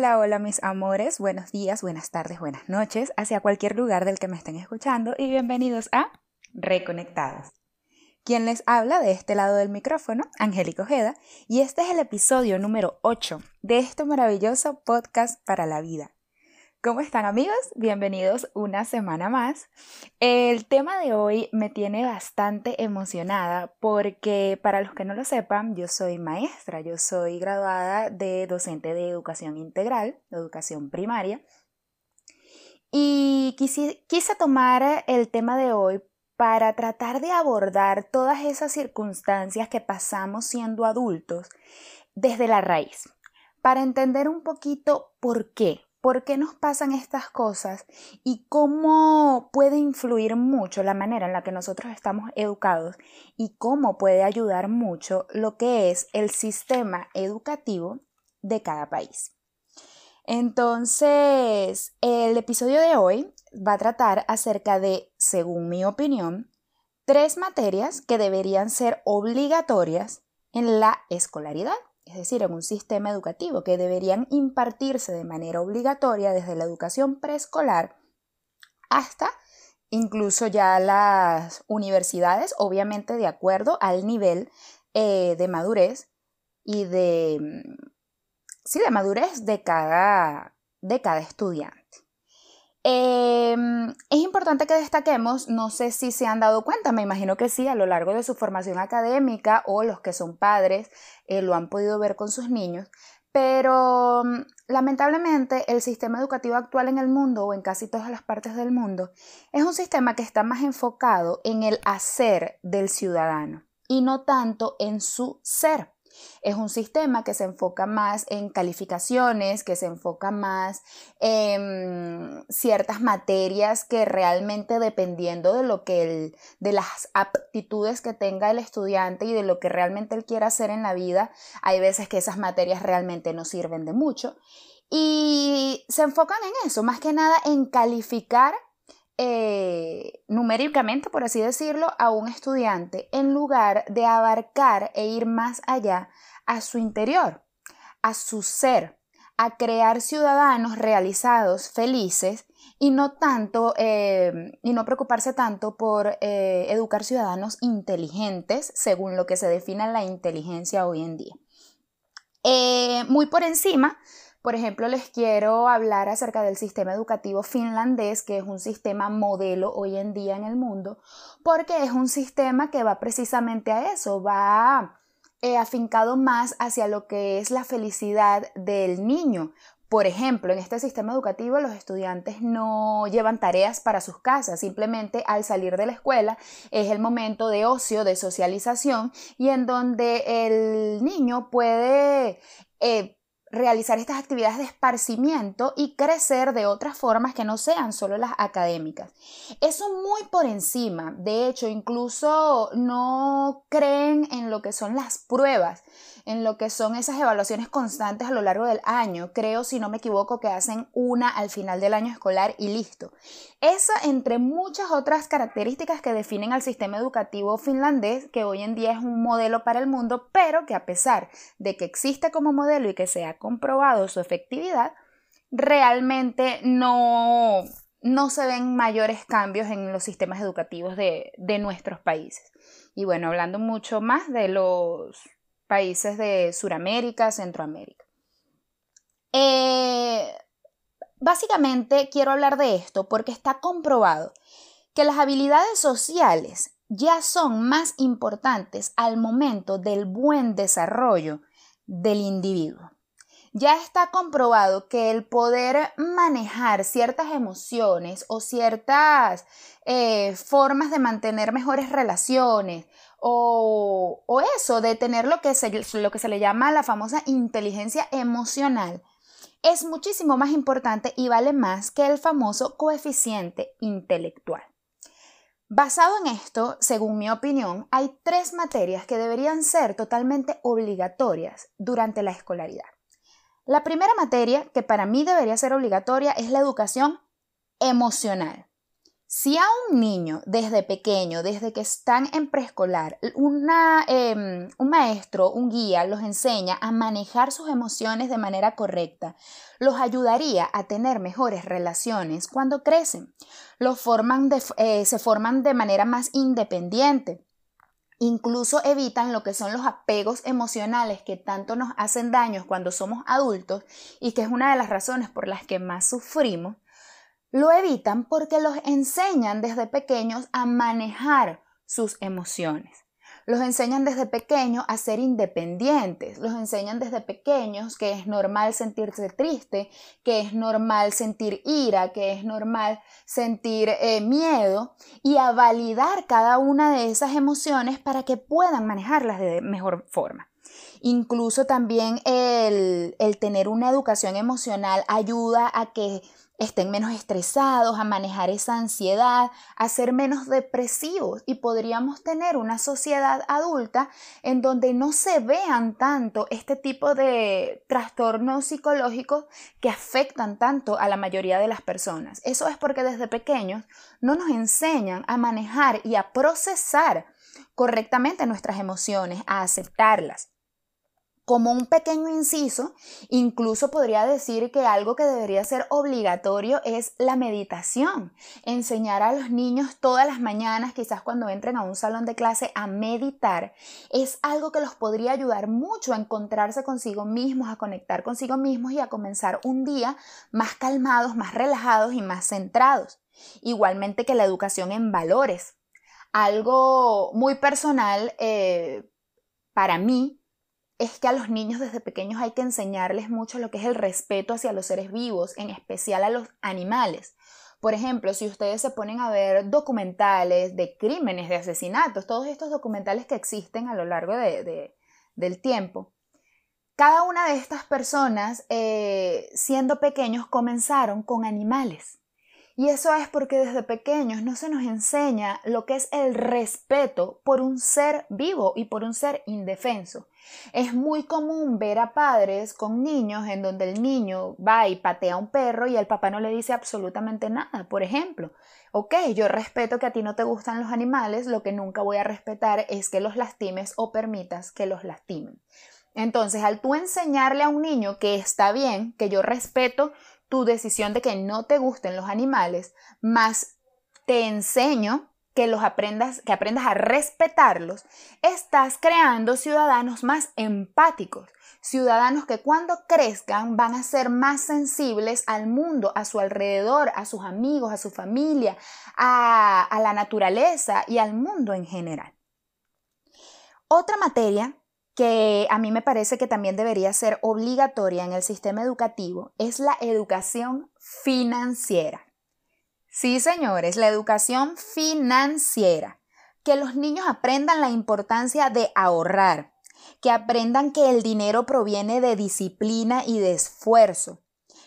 Hola, hola mis amores, buenos días, buenas tardes, buenas noches, hacia cualquier lugar del que me estén escuchando y bienvenidos a Reconectados. Quien les habla de este lado del micrófono, Angélica Ojeda, y este es el episodio número 8 de este maravilloso podcast para la vida. ¿Cómo están amigos? Bienvenidos una semana más. El tema de hoy me tiene bastante emocionada porque para los que no lo sepan, yo soy maestra, yo soy graduada de docente de educación integral, de educación primaria. Y quise, quise tomar el tema de hoy para tratar de abordar todas esas circunstancias que pasamos siendo adultos desde la raíz, para entender un poquito por qué, por qué nos pasan estas cosas y cómo puede influir mucho la manera en la que nosotros estamos educados y cómo puede ayudar mucho lo que es el sistema educativo de cada país. Entonces, el episodio de hoy va a tratar acerca de, según mi opinión, tres materias que deberían ser obligatorias en la escolaridad es decir, en un sistema educativo que deberían impartirse de manera obligatoria desde la educación preescolar hasta incluso ya las universidades, obviamente de acuerdo al nivel eh, de madurez y de, mm, sí, de madurez de cada, de cada estudiante. Em, es importante que destaquemos, no sé si se han dado cuenta, me imagino que sí, a lo largo de su formación académica o los que son padres eh, lo han podido ver con sus niños, pero mm, lamentablemente el sistema educativo actual en el mundo o en casi todas las partes del mundo es un sistema que está más enfocado en el hacer del ciudadano y no tanto en su ser. Es un sistema que se enfoca más en calificaciones, que se enfoca más en ciertas materias que realmente dependiendo de lo que de las aptitudes que tenga el estudiante y de lo que realmente él quiera hacer en la vida, hay veces que esas materias realmente no sirven de mucho. Y se enfocan en eso, más que nada en calificar eh, numéricamente, por así decirlo, a un estudiante en lugar de abarcar e ir más allá a su interior, a su ser, a crear ciudadanos realizados, felices y no tanto eh, y no preocuparse tanto por eh, educar ciudadanos inteligentes según lo que se define la inteligencia hoy en día. muy por encima, por ejemplo, les quiero hablar acerca del sistema educativo finlandés, que es un sistema modelo hoy en día en el mundo, porque es un sistema que va precisamente a eso, va eh, afincado más hacia lo que es la felicidad del niño. Por ejemplo, en este sistema educativo los estudiantes no llevan tareas para sus casas, simplemente al salir de la escuela es el momento de ocio, de socialización y en donde el niño puede eh, realizar estas actividades de esparcimiento y crecer de otras formas que no sean solo las académicas. Eso muy por encima, de hecho, incluso no creen en lo que son las pruebas en lo que son esas evaluaciones constantes a lo largo del año. Creo, si no me equivoco, que hacen una al final del año escolar y listo. Esa, entre muchas otras características que definen al sistema educativo finlandés, que hoy en día es un modelo para el mundo, pero que a pesar de que existe como modelo y que se ha comprobado su efectividad, realmente no, no se ven mayores cambios en los sistemas educativos de, de nuestros países. Y bueno, hablando mucho más de los países de Sudamérica, Centroamérica. Eh, básicamente quiero hablar de esto porque está comprobado que las habilidades sociales ya son más importantes al momento del buen desarrollo del individuo. Ya está comprobado que el poder manejar ciertas emociones o ciertas eh, formas de mantener mejores relaciones o, eso, de tener lo que, se, lo que se le llama la famosa inteligencia emocional, es muchísimo más importante y vale más que el famoso coeficiente intelectual. Basado en esto, según mi opinión, hay tres materias que deberían ser totalmente obligatorias durante la escolaridad. La primera materia que para mí debería ser obligatoria es la educación emocional. Si a un niño desde pequeño, desde que están en preescolar, em, un maestro, un guía los enseña a manejar sus emociones de manera correcta, los ayudaría a tener mejores relaciones cuando crecen. Los forman eh, se forman de manera más independiente. Incluso evitan lo que son los apegos emocionales que tanto nos hacen daños cuando somos adultos y que es una de las razones por las que más sufrimos lo evitan porque los enseñan desde pequeños a manejar sus emociones. Los enseñan desde pequeños a ser independientes. Los enseñan desde pequeños que es normal sentirse triste, que es normal sentir ira, que es normal sentir eh, miedo y a validar cada una de esas emociones para que puedan manejarlas de mejor forma. Incluso también el, el tener una educación emocional ayuda a que estén menos estresados, a manejar esa ansiedad, a ser menos depresivos y podríamos tener una sociedad adulta en donde no se vean tanto este tipo de trastornos psicológicos que afectan tanto a la mayoría de las personas. Eso es porque desde pequeños no nos enseñan a manejar y a procesar correctamente nuestras emociones, a aceptarlas. Como un pequeño inciso, incluso podría decir que algo que debería ser obligatorio es la meditación. Enseñar a los niños todas las mañanas, quizás cuando entren a un salón de clase, a meditar, es algo que los podría ayudar mucho a encontrarse consigo mismos, a conectar consigo mismos y a comenzar un día más calmados, más relajados y más centrados. Igualmente que la educación en valores. Algo muy personal eh, para mí es que a los niños desde pequeños hay que enseñarles mucho lo que es el respeto hacia los seres vivos, en especial a los animales. Por ejemplo, si ustedes se ponen a ver documentales de crímenes, de asesinatos, todos estos documentales que existen a lo largo del tiempo, cada una de estas personas, eh, siendo pequeños, comenzaron con animales. Y eso es porque desde pequeños no se nos enseña lo que es el respeto por un ser vivo y por un ser indefenso. Es muy común ver a padres con niños en donde el niño va y patea a un perro y el papá no le dice absolutamente nada. Por ejemplo, ok, yo respeto que a ti no te gustan los animales, lo que nunca voy a respetar es que los lastimes o permitas que los lastimen. Entonces, al tú enseñarle a un niño que está bien, que yo respeto tu decisión de que no te gusten los animales, más te enseño que los aprendas, que aprendas a respetarlos, estás creando ciudadanos más empáticos, ciudadanos que cuando crezcan van a ser más sensibles al mundo, a su alrededor, a sus amigos, a su familia, a, a la naturaleza y al mundo en general. Otra materia que a mí me parece que también debería ser obligatoria en el sistema educativo es la educación financiera. Sí, señores, la educación financiera. Que los niños aprendan la importancia de ahorrar, que aprendan que el dinero proviene de disciplina y de esfuerzo,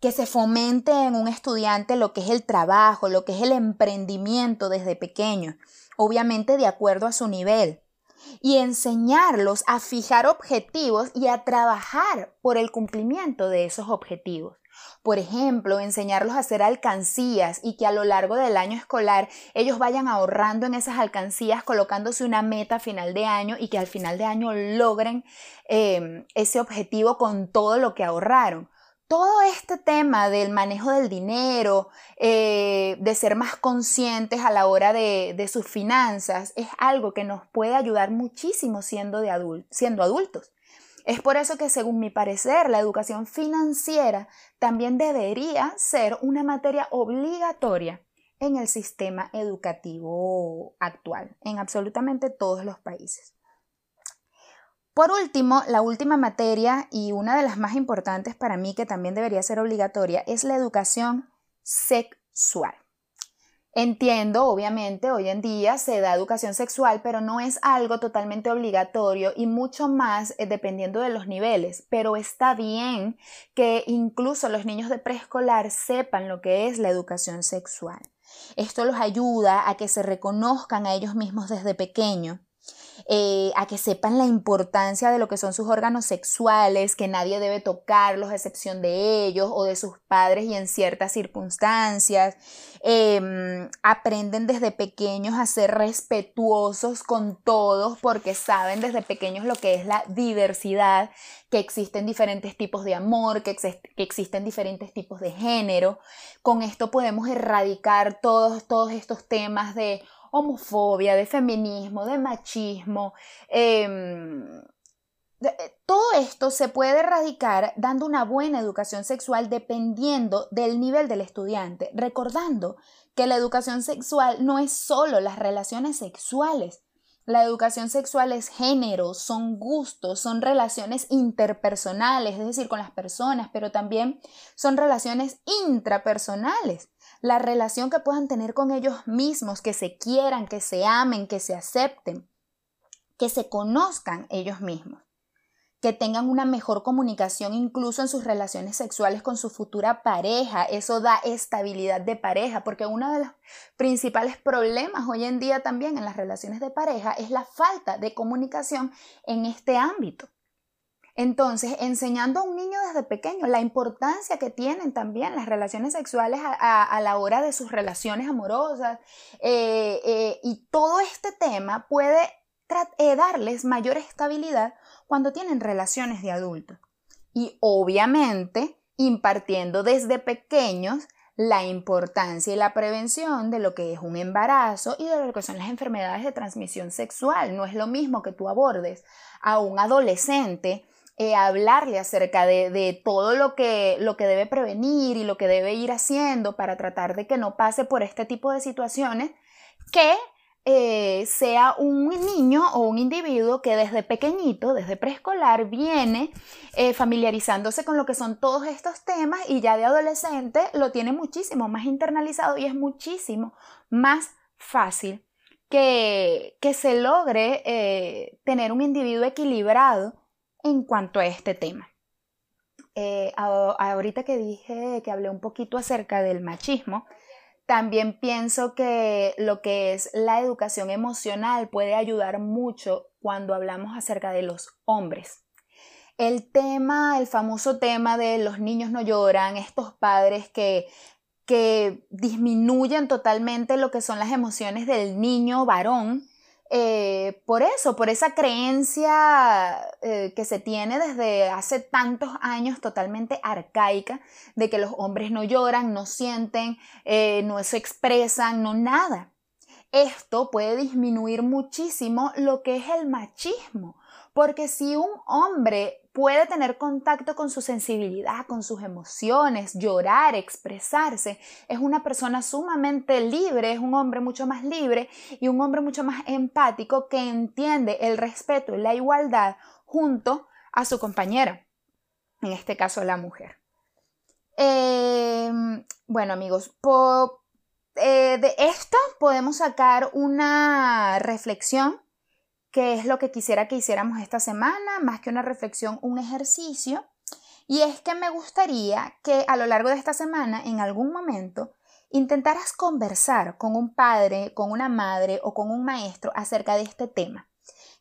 que se fomente en un estudiante lo que es el trabajo, lo que es el emprendimiento desde pequeño, obviamente de acuerdo a su nivel y enseñarlos a fijar objetivos y a trabajar por el cumplimiento de esos objetivos. Por ejemplo, enseñarlos a hacer alcancías y que a lo largo del año escolar ellos vayan ahorrando en esas alcancías, colocándose una meta a final de año y que al final de año logren eh, ese objetivo con todo lo que ahorraron todo este tema del manejo del dinero, eh, de ser más conscientes a la hora de, sus finanzas, es algo que nos puede ayudar muchísimo siendo, de siendo adultos. Es por eso que, según mi parecer, la educación financiera también debería ser una materia obligatoria en el sistema educativo actual, en absolutamente todos los países. Por último, la última materia y una de las más importantes para mí que también debería ser obligatoria es la educación sexual. Entiendo, obviamente, hoy en día se da educación sexual, pero no es algo totalmente obligatorio y mucho más eh, dependiendo de los niveles. Pero está bien que incluso los niños de preescolar sepan lo que es la educación sexual. Esto los ayuda a que se reconozcan a ellos mismos desde pequeño eh, a que sepan la importancia de lo que son sus órganos sexuales, que nadie debe tocarlos a excepción de ellos o de sus padres y en ciertas circunstancias. Em, aprenden desde pequeños a ser respetuosos con todos porque saben desde pequeños lo que es la diversidad, que existen diferentes tipos de amor, que, que existen diferentes tipos de género. Con esto podemos erradicar todos, todos estos temas de homofobia, de feminismo, de machismo. Em, eh, todo esto se puede erradicar dando una buena educación sexual dependiendo del nivel del estudiante, recordando que la educación sexual no es solo las relaciones sexuales. La educación sexual es género, son gustos, son relaciones interpersonales, es decir, con las personas, pero también son relaciones intrapersonales la relación que puedan tener con ellos mismos, que se quieran, que se amen, que se acepten, que se conozcan ellos mismos, que tengan una mejor comunicación incluso en sus relaciones sexuales con su futura pareja. Eso da estabilidad de pareja, porque uno de los principales problemas hoy en día también en las relaciones de pareja es la falta de comunicación en este ámbito. Entonces, enseñando a un niño desde pequeño la importancia que tienen también las relaciones sexuales a, la hora de sus relaciones amorosas eh, eh, y todo este tema puede eh, darles mayor estabilidad cuando tienen relaciones de adultos. Y obviamente impartiendo desde pequeños la importancia y la prevención de lo que es un embarazo y de lo que son las enfermedades de transmisión sexual. No es lo mismo que tú abordes a un adolescente eh, hablarle acerca de, todo lo que, lo que debe prevenir y lo que debe ir haciendo para tratar de que no pase por este tipo de situaciones, que eh, sea un niño o un individuo que desde pequeñito, desde preescolar, viene eh, familiarizándose con lo que son todos estos temas y ya de adolescente lo tiene muchísimo más internalizado y es muchísimo más fácil que, que se logre tener un individuo equilibrado en cuanto a este tema. Eh, ahorita que dije que hablé un poquito acerca del machismo, también pienso que lo que es la educación emocional puede ayudar mucho cuando hablamos acerca de los hombres. El tema, el famoso tema de los niños no lloran, estos padres que, que disminuyen totalmente lo que son las emociones del niño varón, eh, por eso, por esa creencia eh, que se tiene desde hace tantos años totalmente arcaica de que los hombres no lloran, no sienten, eh, no se expresan, no nada. Esto puede disminuir muchísimo lo que es el machismo, porque si un hombre puede tener contacto con su sensibilidad, con sus emociones, llorar, expresarse. Es una persona sumamente libre, es un hombre mucho más libre y un hombre mucho más empático que entiende el respeto y la igualdad junto a su compañera, en este caso la mujer. Em, bueno amigos, eh, de esto podemos sacar una reflexión que es lo que quisiera que hiciéramos esta semana, más que una reflexión, un ejercicio. Y es que me gustaría que a lo largo de esta semana, en algún momento, intentaras conversar con un padre, con una madre o con un maestro acerca de este tema.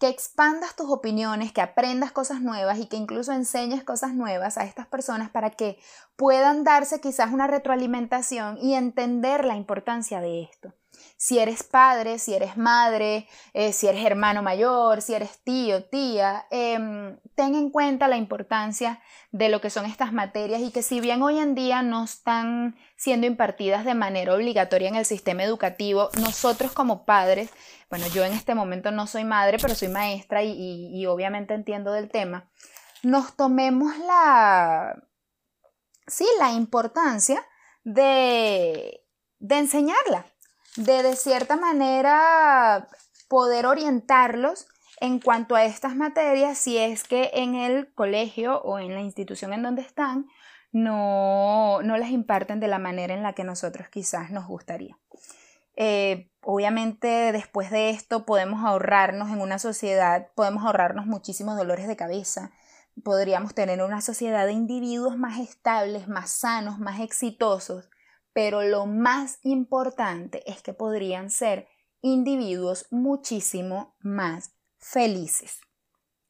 Que expandas tus opiniones, que aprendas cosas nuevas y que incluso enseñes cosas nuevas a estas personas para que puedan darse quizás una retroalimentación y entender la importancia de esto si eres padre, si eres madre, eh, si eres hermano mayor, si eres tío, tía, em, ten en cuenta la importancia de lo que son estas materias y que si bien hoy en día no están siendo impartidas de manera obligatoria en el sistema educativo, nosotros como padres, bueno, yo en este momento no soy madre, pero soy maestra y, obviamente entiendo del tema, nos tomemos la, sí, la importancia de, de enseñarla, de de cierta manera poder orientarlos en cuanto a estas materias si es que en el colegio o en la institución en donde están no, no las imparten de la manera en la que nosotros quizás nos gustaría. Eh, obviamente después de esto podemos ahorrarnos en una sociedad, podemos ahorrarnos muchísimos dolores de cabeza, podríamos tener una sociedad de individuos más estables, más sanos, más exitosos, pero lo más importante es que podrían ser individuos muchísimo más felices.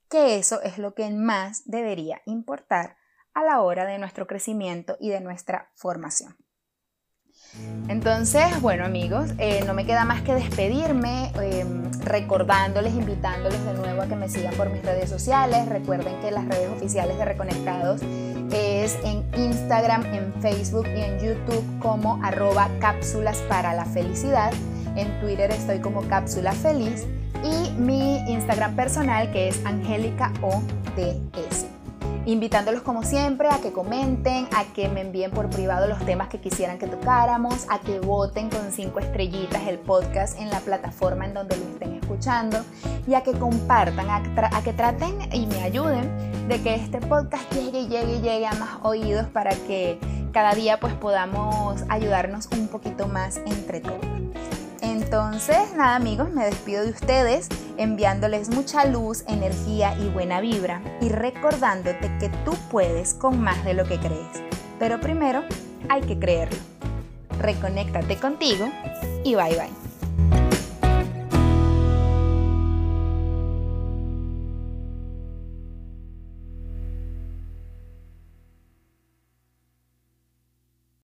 Que eso es lo que más debería importar a la hora de nuestro crecimiento y de nuestra formación. Entonces, bueno amigos, eh, no me queda más que despedirme, em, recordándoles, invitándoles de nuevo a que me sigan por mis redes sociales. Recuerden que las redes oficiales de Reconectados es en Instagram, en Facebook y en YouTube como arroba cápsulas para la felicidad. En Twitter estoy como cápsula feliz y mi Instagram personal que es Angélica ODS invitándolos como siempre a que comenten, a que me envíen por privado los temas que quisieran que tocáramos, a que voten con cinco estrellitas el podcast en la plataforma en donde lo estén escuchando y a que compartan, a, que traten y me ayuden de que este podcast llegue y llegue y llegue a más oídos para que cada día pues podamos ayudarnos un poquito más entre todos. Entonces, nada amigos, me despido de ustedes enviándoles mucha luz, energía y buena vibra y recordándote que tú puedes con más de lo que crees. Pero primero hay que creerlo. Reconéctate contigo y bye bye.